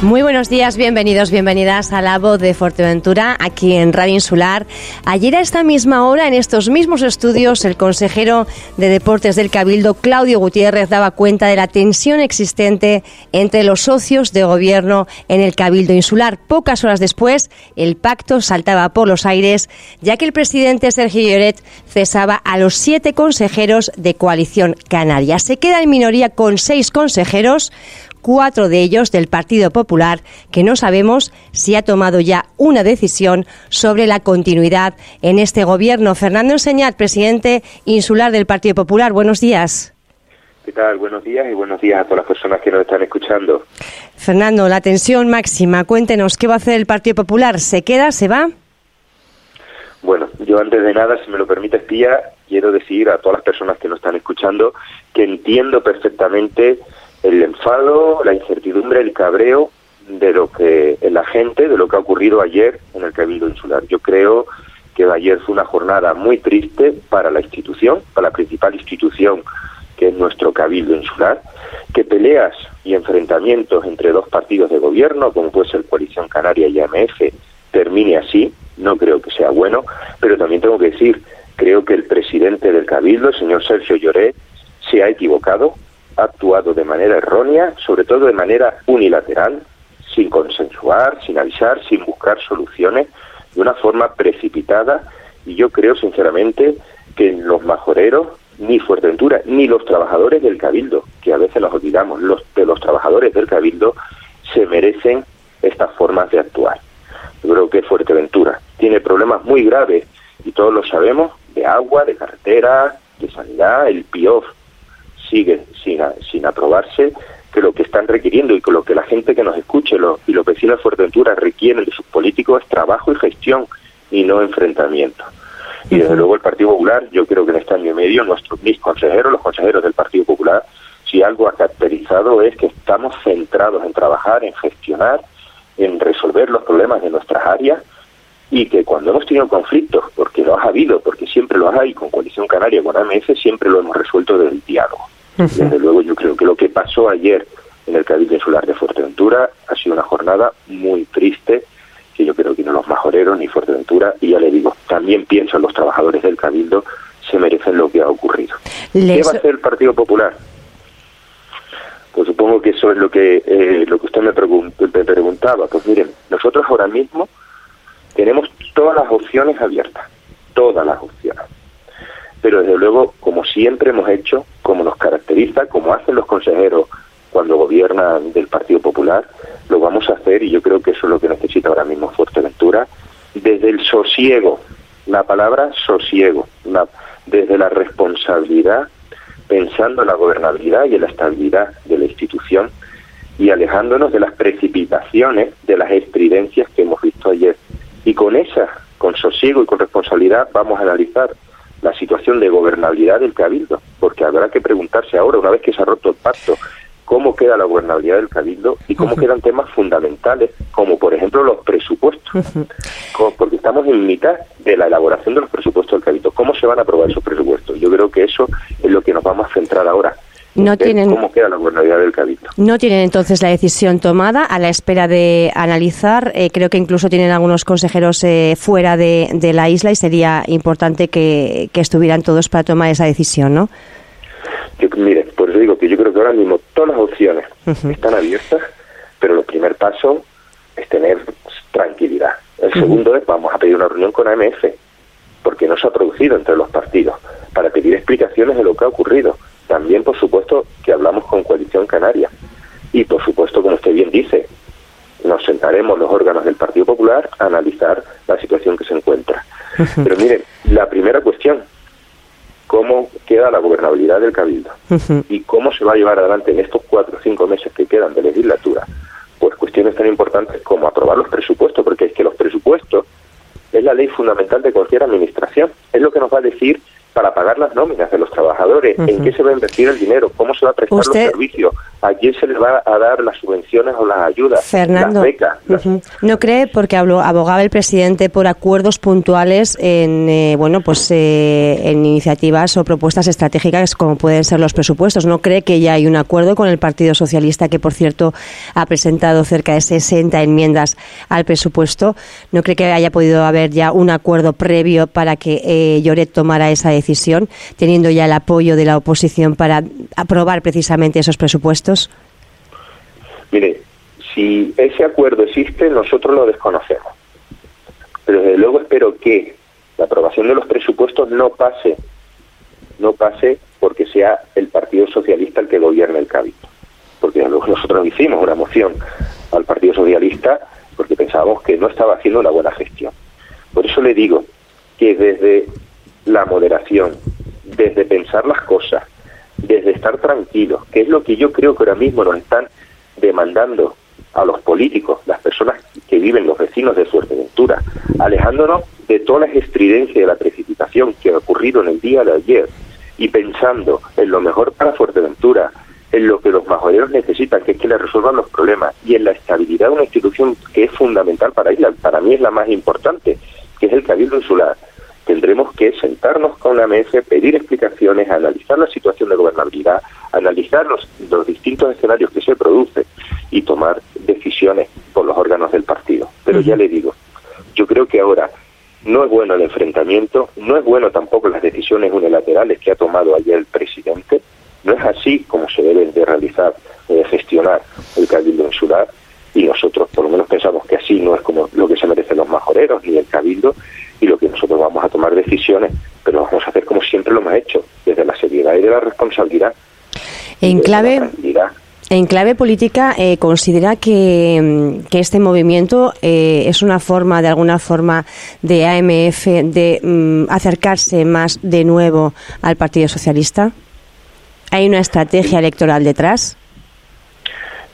Muy buenos días, bienvenidos, bienvenidas a la voz de Fuerteventura, aquí en Radio Insular. Ayer a esta misma hora, en estos mismos estudios, el consejero de Deportes del Cabildo, Claudio Gutiérrez, daba cuenta de la tensión existente entre los socios de gobierno en el Cabildo Insular. Pocas horas después, el pacto saltaba por los aires, ya que el presidente Sergio Lloret cesaba a los siete consejeros de Coalición Canaria. Se queda en minoría con seis consejeros cuatro de ellos del Partido Popular, que no sabemos si ha tomado ya una decisión sobre la continuidad en este gobierno. Fernando Enseñat, presidente insular del Partido Popular, buenos días. ¿Qué tal? Buenos días y buenos días a todas las personas que nos están escuchando. Fernando, la tensión máxima. Cuéntenos, ¿qué va a hacer el Partido Popular? ¿Se queda? ¿Se va? Bueno, yo antes de nada, si me lo permite, Pía, quiero decir a todas las personas que nos están escuchando que entiendo perfectamente el enfado, la incertidumbre, el cabreo de lo que la gente, de lo que ha ocurrido ayer en el Cabildo Insular. Yo creo que ayer fue una jornada muy triste para la institución, para la principal institución que es nuestro Cabildo Insular, que peleas y enfrentamientos entre dos partidos de gobierno, como puede ser Coalición Canaria y AMF, termine así, no creo que sea bueno, pero también tengo que decir, creo que el presidente del Cabildo, el señor Sergio Lloret, se ha equivocado, ha actuado de manera errónea, sobre todo de manera unilateral, sin consensuar, sin avisar, sin buscar soluciones, de una forma precipitada. Y yo creo, sinceramente, que los majoreros, ni Fuerteventura, ni los trabajadores del Cabildo, que a veces los olvidamos, los de los trabajadores del Cabildo, se merecen estas formas de actuar. Yo creo que Fuerteventura tiene problemas muy graves, y todos lo sabemos, de agua, de carretera, de sanidad, el PIOF sigue sin, sin aprobarse, que lo que están requiriendo y que lo que la gente que nos escuche y los vecinos de Fuerteventura requieren de sus políticos es trabajo y gestión y no enfrentamiento. Y desde luego el Partido Popular, yo creo que en este año y medio, nuestros mis consejeros, los consejeros del Partido Popular, si algo ha caracterizado es que estamos centrados en trabajar, en gestionar, en resolver los problemas de nuestras áreas y que cuando hemos tenido conflictos, porque los ha habido, porque siempre los hay con Coalición Canaria, con AMF, siempre lo hemos resuelto desde el diálogo. Desde luego yo creo que lo que pasó ayer en el Cabildo Insular de Fuerteventura ha sido una jornada muy triste, que yo creo que no los majoreros ni Fuerteventura, y ya le digo, también pienso en los trabajadores del Cabildo, se merecen lo que ha ocurrido. ¿Qué va a hacer el Partido Popular? Pues supongo que eso es lo que eh, lo que usted me, me preguntaba. Pues miren, nosotros ahora mismo tenemos todas las opciones abiertas, todas las opciones pero desde luego, como siempre hemos hecho, como nos caracteriza, como hacen los consejeros cuando gobiernan del Partido Popular, lo vamos a hacer y yo creo que eso es lo que necesita ahora mismo Fuerteventura, desde el sosiego, la palabra sosiego, desde la responsabilidad, pensando en la gobernabilidad y en la estabilidad de la institución y alejándonos de las precipitaciones, de las estridencias que hemos visto ayer. Y con esa, con sosiego y con responsabilidad, vamos a analizar la situación de gobernabilidad del Cabildo, porque habrá que preguntarse ahora, una vez que se ha roto el pacto, cómo queda la gobernabilidad del Cabildo y cómo quedan temas fundamentales, como por ejemplo los presupuestos, porque estamos en mitad de la elaboración de los presupuestos del Cabildo. ¿Cómo se van a aprobar esos presupuestos? Yo creo que eso es lo que nos vamos a centrar ahora no tienen, cómo queda la gobernabilidad del Cabildo. No tienen entonces la decisión tomada a la espera de analizar. Eh, creo que incluso tienen algunos consejeros eh, fuera de, la isla y sería importante que, estuvieran todos para tomar esa decisión, ¿no? mire, por eso digo que yo creo que ahora mismo todas las opciones están abiertas, pero el primer paso es tener tranquilidad. El segundo es vamos a pedir una reunión con AMF, porque no se ha producido entre los partidos, para pedir explicaciones de lo que ha ocurrido también, por supuesto, que hablamos con Coalición Canaria. Y, por supuesto, como usted bien dice, nos sentaremos los órganos del Partido Popular a analizar la situación que se encuentra. Pero miren, la primera cuestión, ¿cómo queda la gobernabilidad del Cabildo? ¿Y cómo se va a llevar adelante en estos cuatro o cinco meses que quedan de legislatura? Pues cuestiones tan importantes como aprobar los presupuestos, porque es que los presupuestos es la ley fundamental de cualquier administración. Es lo que nos va a decir para pagar las nóminas de los trabajadores, en qué se va a invertir el dinero, cómo se va a prestar los servicios, a quién se le va a dar las subvenciones o las ayudas, Fernando, las becas. ¿No cree, porque abogaba el presidente por acuerdos puntuales en, eh, bueno, pues, eh, en iniciativas o propuestas estratégicas como pueden ser los presupuestos? ¿No cree que ya hay un acuerdo con el Partido Socialista, que por cierto ha presentado cerca de 60 enmiendas al presupuesto? ¿No cree que haya podido haber ya un acuerdo previo para que eh, Lloret tomara esa decisión? teniendo ya el apoyo de la oposición para aprobar precisamente esos presupuestos? Mire, si ese acuerdo existe, nosotros lo desconocemos. Pero desde luego espero que la aprobación de los presupuestos no pase, no pase porque sea el Partido Socialista el que gobierne el Cabildo. Porque nosotros hicimos una moción al Partido Socialista porque pensábamos que no estaba haciendo una buena gestión. Por eso le digo que desde la moderación, desde pensar las cosas, desde estar tranquilos, que es lo que yo creo que ahora mismo nos están demandando a los políticos, las personas que viven, los vecinos de Fuerteventura, alejándonos de todas las estridencias de la precipitación que ha ocurrido en el día de ayer y pensando en lo mejor para Fuerteventura, en lo que los majoreros necesitan, que es que le resuelvan los problemas, y en la estabilidad de una institución que es fundamental para ella, para mí es la más importante, que es el Cabildo Insular tendremos que sentarnos con la mesa, pedir explicaciones, analizar la situación de gobernabilidad, analizar los, los distintos escenarios que se producen y tomar decisiones por los órganos del partido. Pero ya le digo, yo creo que ahora no es bueno el enfrentamiento, no es bueno tampoco las decisiones unilaterales que ha tomado ayer el presidente, no es así como se deben de realizar o de gestionar el cabildo insular. Y nosotros por lo menos pensamos que así no es como lo que se merecen los majoreros ni el cabildo y lo que nosotros vamos a tomar decisiones, pero vamos a hacer como siempre lo hemos hecho, desde la seriedad y de la responsabilidad. En clave, en clave política, eh, ¿considera que, mm, que, este movimiento eh, es una forma, de alguna forma, de AMF de mm, acercarse más de nuevo al Partido Socialista? ¿Hay una estrategia electoral detrás?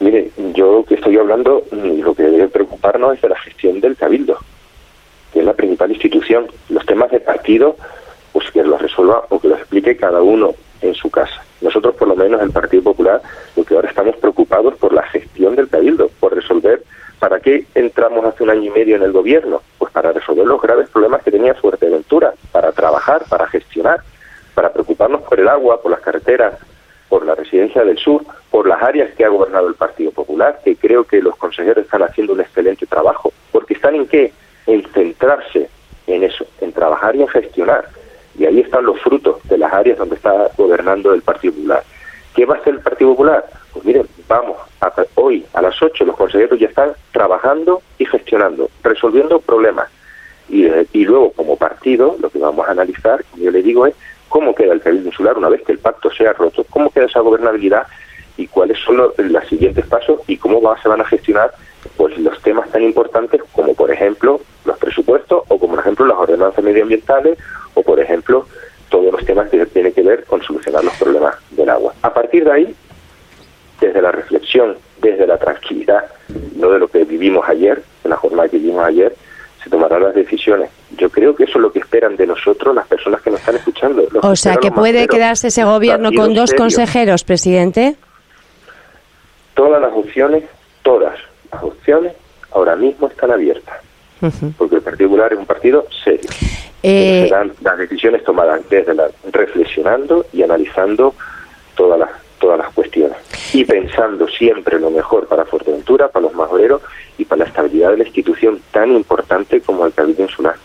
Mire, yo que estoy hablando, mm, lo que debe preocuparnos es de la gestión del Cabildo que es la principal institución. Los temas de partido, pues que los resuelva o que los explique cada uno en su casa. Nosotros, por lo menos, el Partido Popular, lo que ahora estamos preocupados por la gestión del Cabildo, por resolver ¿Para qué entramos hace un año y medio en el gobierno? Pues para resolver los graves problemas que tenía Fuerteventura, para trabajar, para gestionar, para preocuparnos por el agua, por las carreteras, por la residencia del sur, por las áreas que ha gobernado el Partido Popular, que creo que los consejeros están haciendo un excelente trabajo. Porque están en qué? En centrarse en eso, en trabajar y en gestionar. Y ahí están los frutos de las áreas donde está gobernando el Partido Popular. ¿Qué va a hacer el Partido Popular? Pues miren, vamos, hoy a las 8 los consejeros ya están trabajando y gestionando, resolviendo problemas. Y, luego, como partido, lo que vamos a analizar, como yo le digo, es cómo queda el Cabildo Insular una vez que el pacto sea roto, cómo queda esa gobernabilidad y cuáles son los, los siguientes pasos y cómo va, se van a gestionar pues los temas tan importantes como por ejemplo los presupuestos o como por ejemplo las ordenanzas medioambientales o por ejemplo todos los temas que tienen que ver con solucionar los problemas del agua. A partir de ahí, desde la reflexión, desde la tranquilidad, no de lo que vivimos ayer, en la jornada que vivimos ayer, se tomarán las decisiones. Yo creo que eso es lo que esperan de nosotros las personas que nos están escuchando. O sea, que puede quedarse ese gobierno con dos consejeros, presidente. Todas las opciones, todas, las opciones ahora mismo están abiertas, porque el Partido Popular es un partido serio. Eh... Serán las decisiones tomadas desde la, reflexionando y analizando todas las todas las cuestiones y pensando siempre lo mejor para Fuerteventura, para los majoreros y para la estabilidad de la institución tan importante como el Cabildo Insular.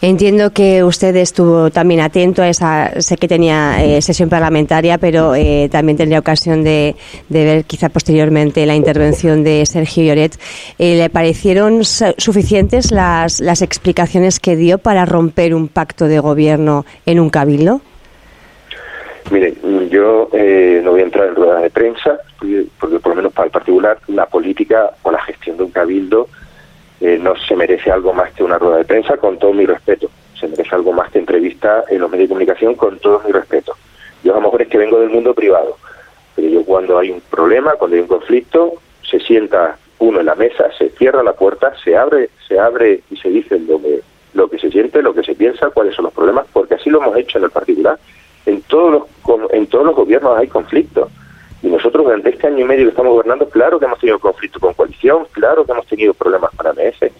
Entiendo que usted estuvo también atento a esa, sé que tenía eh, sesión parlamentaria, pero eh, también tendría ocasión de, ver quizá posteriormente la intervención de Sergio Lloret. Eh, ¿Le parecieron suficientes las, las explicaciones que dio para romper un pacto de gobierno en un cabildo? Mire, yo no voy a entrar en ruedas de prensa, porque por lo menos para el particular, la política o la gestión de un cabildo eh, no se merece algo más que una rueda de prensa, con todo mi respeto. Se merece algo más que entrevista en los medios de comunicación, con todo mi respeto. Yo a lo mejor es que vengo del mundo privado, pero yo cuando hay un problema, cuando hay un conflicto, se sienta uno en la mesa, se cierra la puerta, se abre, se abre y se dice lo que lo que se siente, lo que se piensa, cuáles son los problemas, porque así lo hemos hecho en el particular. En todos los, en todos los gobiernos hay conflictos. Y nosotros durante este año y medio que estamos gobernando, claro que hemos tenido conflicto con coalición, claro que hemos tenido problemas con AMS,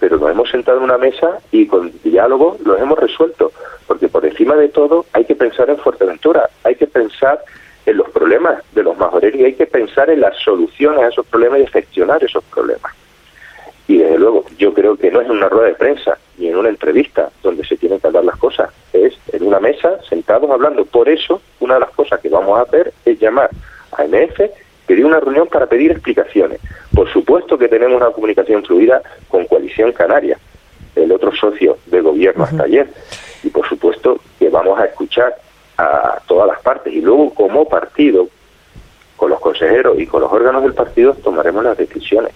pero nos hemos sentado en una mesa y con diálogo los hemos resuelto, porque por encima de todo hay que pensar en Fuerteventura, hay que pensar en los problemas de los majoreros y hay que pensar en las soluciones a esos problemas y gestionar esos problemas. Y desde luego, yo creo que no es en una rueda de prensa ni en una entrevista donde se tienen que hablar las cosas, es en una mesa, sentados hablando. Por eso, una de las cosas que vamos a hacer es llamar a MF, pedir una reunión para pedir explicaciones. Por supuesto que tenemos una comunicación fluida con Coalición Canaria, el otro socio de gobierno hasta ayer. Y por supuesto que vamos a escuchar a todas las partes y luego como partido, con los consejeros y con los órganos del partido, tomaremos las decisiones.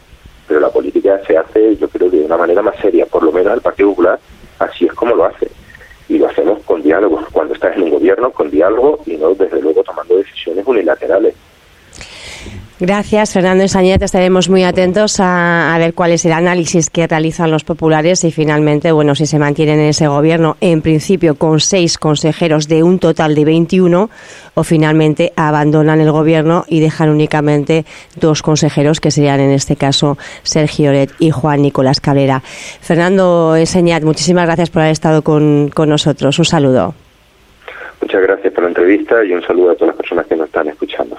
Pero la política se hace, yo creo, de una manera más seria, por lo menos el Partido Popular así es como lo hace. Y lo hacemos con diálogo, cuando estás en un gobierno, con diálogo y no, desde luego, tomando decisiones unilaterales. Gracias, Fernando Ensañet. Estaremos muy atentos a, ver cuál es el análisis que realizan los populares y finalmente, bueno, si se mantienen en ese gobierno, en principio con seis consejeros de un total de 21, o finalmente abandonan el gobierno y dejan únicamente dos consejeros, que serían en este caso Sergio Oret y Juan Nicolás Cabrera. Fernando Ensañat, muchísimas gracias por haber estado con, con nosotros. Un saludo. Muchas gracias por la entrevista y un saludo a todas las personas que nos están escuchando.